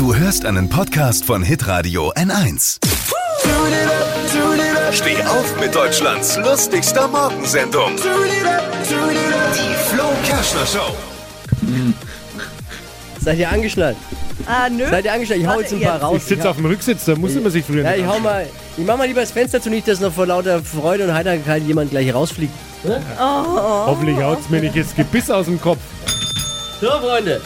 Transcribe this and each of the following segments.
Du hörst einen Podcast von Hitradio N1. Steh auf mit Deutschlands lustigster Morgensendung. Die Flo Kerschner Show. Seid ihr angeschnallt? Ah, nö. Seid ihr angeschnallt? Ich hau jetzt ein paar jetzt. raus. Ich sitze auf dem Rücksitz, da muss man sich früher Ja, ich hau mal. Ich mach mal lieber das Fenster zu, nicht, dass noch vor lauter Freude und Heiterkeit jemand gleich rausfliegt. Hoffentlich haut's mir nicht das Gebiss aus dem Kopf. So, Freunde.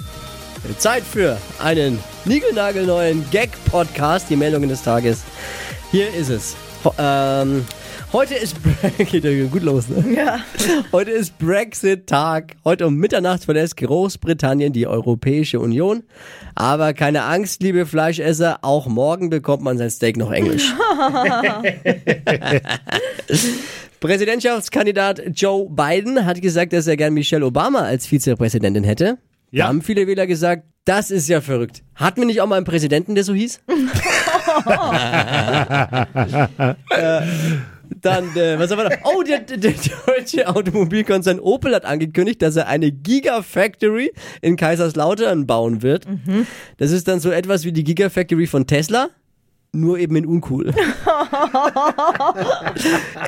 Zeit für einen niegelnagelneuen Gag-Podcast. Die Meldungen des Tages. Hier ist es. Ähm, heute ist. Geht ja gut los, ne? Ja. Heute ist Brexit-Tag. Heute um Mitternacht verlässt Großbritannien die Europäische Union. Aber keine Angst, liebe Fleischesser, auch morgen bekommt man sein Steak noch englisch. Präsidentschaftskandidat Joe Biden hat gesagt, dass er gern Michelle Obama als Vizepräsidentin hätte. Ja. Da haben viele Wähler gesagt, das ist ja verrückt. Hatten wir nicht auch mal einen Präsidenten, der so hieß? äh, dann, äh, was haben wir noch? Oh, der, der, der deutsche Automobilkonzern Opel hat angekündigt, dass er eine Gigafactory in Kaiserslautern bauen wird. Das ist dann so etwas wie die Gigafactory von Tesla. Nur eben in uncool.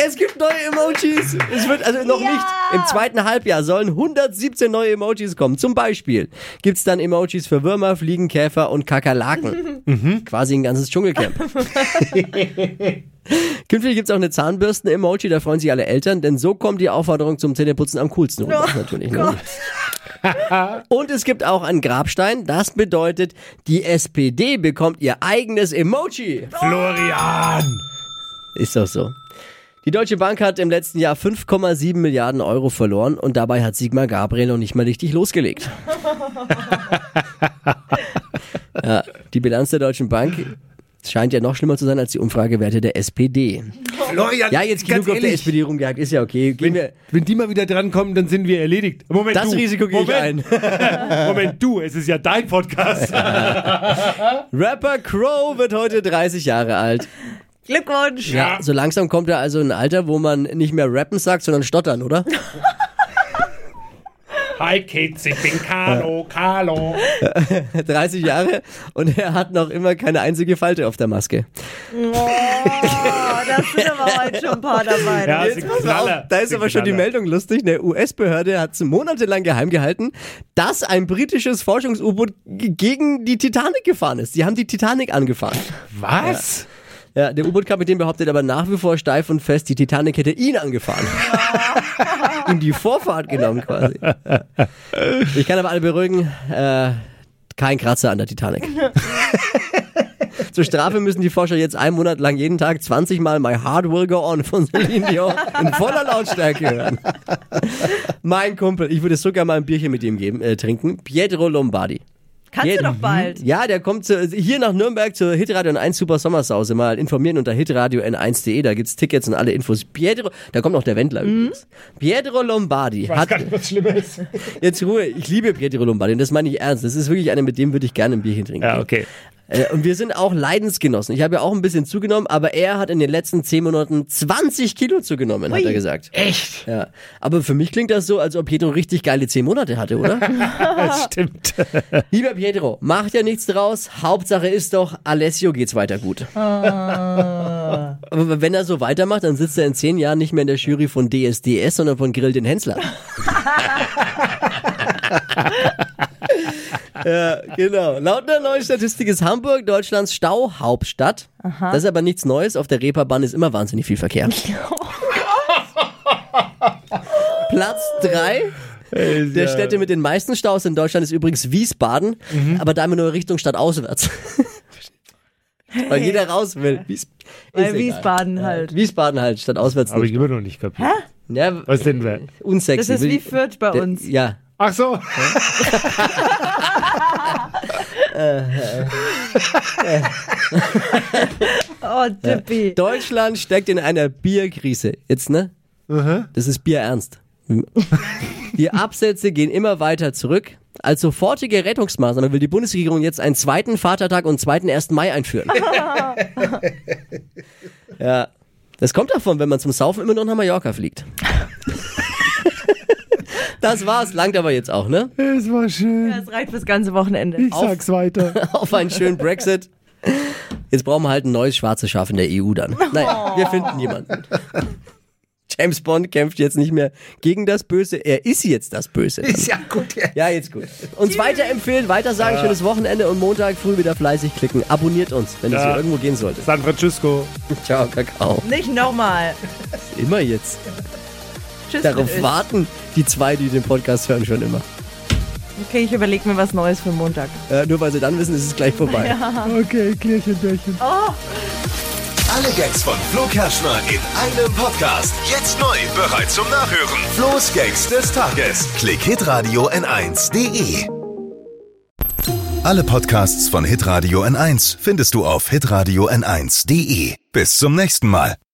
es gibt neue Emojis. Es wird also noch Ja. nicht. Im zweiten Halbjahr sollen 117 neue Emojis kommen. Zum Beispiel gibt's dann Emojis für Würmer, Fliegen, Käfer und Kakerlaken. Quasi ein ganzes Dschungelcamp. Künftig gibt's auch eine Zahnbürsten-Emoji, da freuen sich alle Eltern, denn so kommt die Aufforderung zum Zähneputzen am coolsten Oh natürlich. Ne? Und es gibt auch einen Grabstein, das bedeutet, die SPD bekommt ihr eigenes Emoji. Florian! Ist doch so. Die Deutsche Bank hat im letzten Jahr 5,7 Milliarden Euro verloren und dabei hat Sigmar Gabriel noch nicht mal richtig losgelegt. ja, die Bilanz der Deutschen Bank scheint ja noch schlimmer zu sein als die Umfragewerte der SPD. Florian, Ja, jetzt genug auf der SPD rumgehackt, ist ja okay. Gehen wir, Wenn die mal wieder drankommen, dann sind wir erledigt. Moment, das du. Risiko gehe ich Moment, ein. Moment, du, es ist ja dein Podcast. Rapper Crow wird heute 30 Jahre alt. Glückwunsch. Ja, so langsam kommt er also in ein Alter, wo man nicht mehr rappen sagt, sondern stottern, oder? Hi Kids, ich bin Carlo, Carlo. 30 Jahre und er hat noch immer keine einzige Falte auf der Maske. Oh, da sind aber heute schon ein paar dabei. Ja, Knaller. auf, da ist aber schon die. Meldung lustig. Eine US-Behörde hat es monatelang geheim gehalten, dass ein britisches Forschungs-U-Boot gegen die Titanic gefahren ist. Die haben die Titanic angefahren. Was? Ja, der U-Boot-Kapitän behauptet aber nach wie vor steif und fest, die Titanic hätte ihn angefahren. Ihm die Vorfahrt genommen quasi. Ich kann aber alle beruhigen, äh, kein Kratzer an der Titanic. Zur Strafe müssen die Forscher jetzt einen Monat lang jeden Tag 20 Mal My Heart Will Go On von Celine Dion in voller Lautstärke hören. mein Kumpel, ich würde so gerne mal ein Bierchen mit ihm geben, äh, trinken. Pietro Lombardi. Kannst Jeden- du doch bald. Ja, der kommt zu, hier nach Nürnberg zur Hitradio N1 Super Sommersause. Mal informieren unter hitradio n1.de. Da gibt's Tickets und alle Infos. Pietro, da kommt noch der Wendler übrigens. Pietro Lombardi Was hat gar nicht was Schlimmes. jetzt Ruhe. Ich liebe Pietro Lombardi und das meine ich ernst. Das ist wirklich einer, mit dem würde ich gerne ein Bierchen trinken. Ja, okay. Äh, Und wir sind auch Leidensgenossen. Ich habe ja auch ein bisschen zugenommen, aber er hat in den letzten zehn Monaten 20 Kilo zugenommen, hat er gesagt. Echt? Ja. Aber für mich klingt das so, als ob Pietro richtig geile zehn Monate hatte, oder? Das stimmt. Lieber Pietro, macht ja nichts draus. Hauptsache ist doch, Alessio geht's weiter gut. Aber wenn er so weitermacht, dann sitzt er in zehn Jahren nicht mehr in der Jury von DSDS, sondern von Grill den Hensler. Ja, genau. Laut einer neuen Statistik ist Hamburg Deutschlands Stauhauptstadt. Das ist aber nichts Neues. Auf der Reeperbahn ist immer wahnsinnig viel Verkehr. Platz drei der Städte mit den meisten Staus in Deutschland ist übrigens Wiesbaden, aber da immer nur Richtung Stadt auswärts. Weil jeder raus will. Wies Weil ist egal. Wiesbaden halt. Wiesbaden halt, statt auswärts Habe ich immer noch nicht kapiert. Ja, Was denn wer? unsexy. Das ist wie Fürth bei der- uns. Ja. Ach so. Oh, Tippi. Deutschland steckt in einer Bierkrise. Jetzt, ne? Das ist Bier ernst. Die Absätze gehen immer weiter zurück. Als sofortige Rettungsmaßnahme will die Bundesregierung jetzt einen zweiten Vatertag und zweiten 1. Mai einführen. ja. Das kommt davon, wenn man zum Saufen immer noch nach Mallorca fliegt. Das war's, langt aber jetzt auch, ne? Es war schön. Das reicht fürs ganze Wochenende. Ich sag's weiter. Auf einen schönen Brexit. Jetzt brauchen wir halt ein neues schwarzes Schaf in der EU dann. Naja, wir finden jemanden. James Bond kämpft jetzt nicht mehr gegen das Böse, er ist jetzt das Böse. Ist ja gut. Ja. Ja, jetzt gut. Uns weiterempfehlen, weiter sagen, schönes Wochenende und Montag früh wieder fleißig klicken. Abonniert uns, wenn es Ja. hier irgendwo gehen sollte. San Francisco. Ciao, Kakao. Nicht nochmal. Immer jetzt. Tschüss. Darauf warten die zwei, die den Podcast hören, schon immer. Okay, ich überlege mir was Neues für Montag. Äh, nur weil sie dann wissen, ist es gleich vorbei. Okay, Klärchen, Bärchen. Alle Gags von Flo Kerschner in einem Podcast. Jetzt neu, bereit zum Nachhören. Flo's Gags des Tages. Klick Hitradio N1.de. Alle Podcasts von Hitradio N1 findest du auf hitradio N1.de. Bis zum nächsten Mal.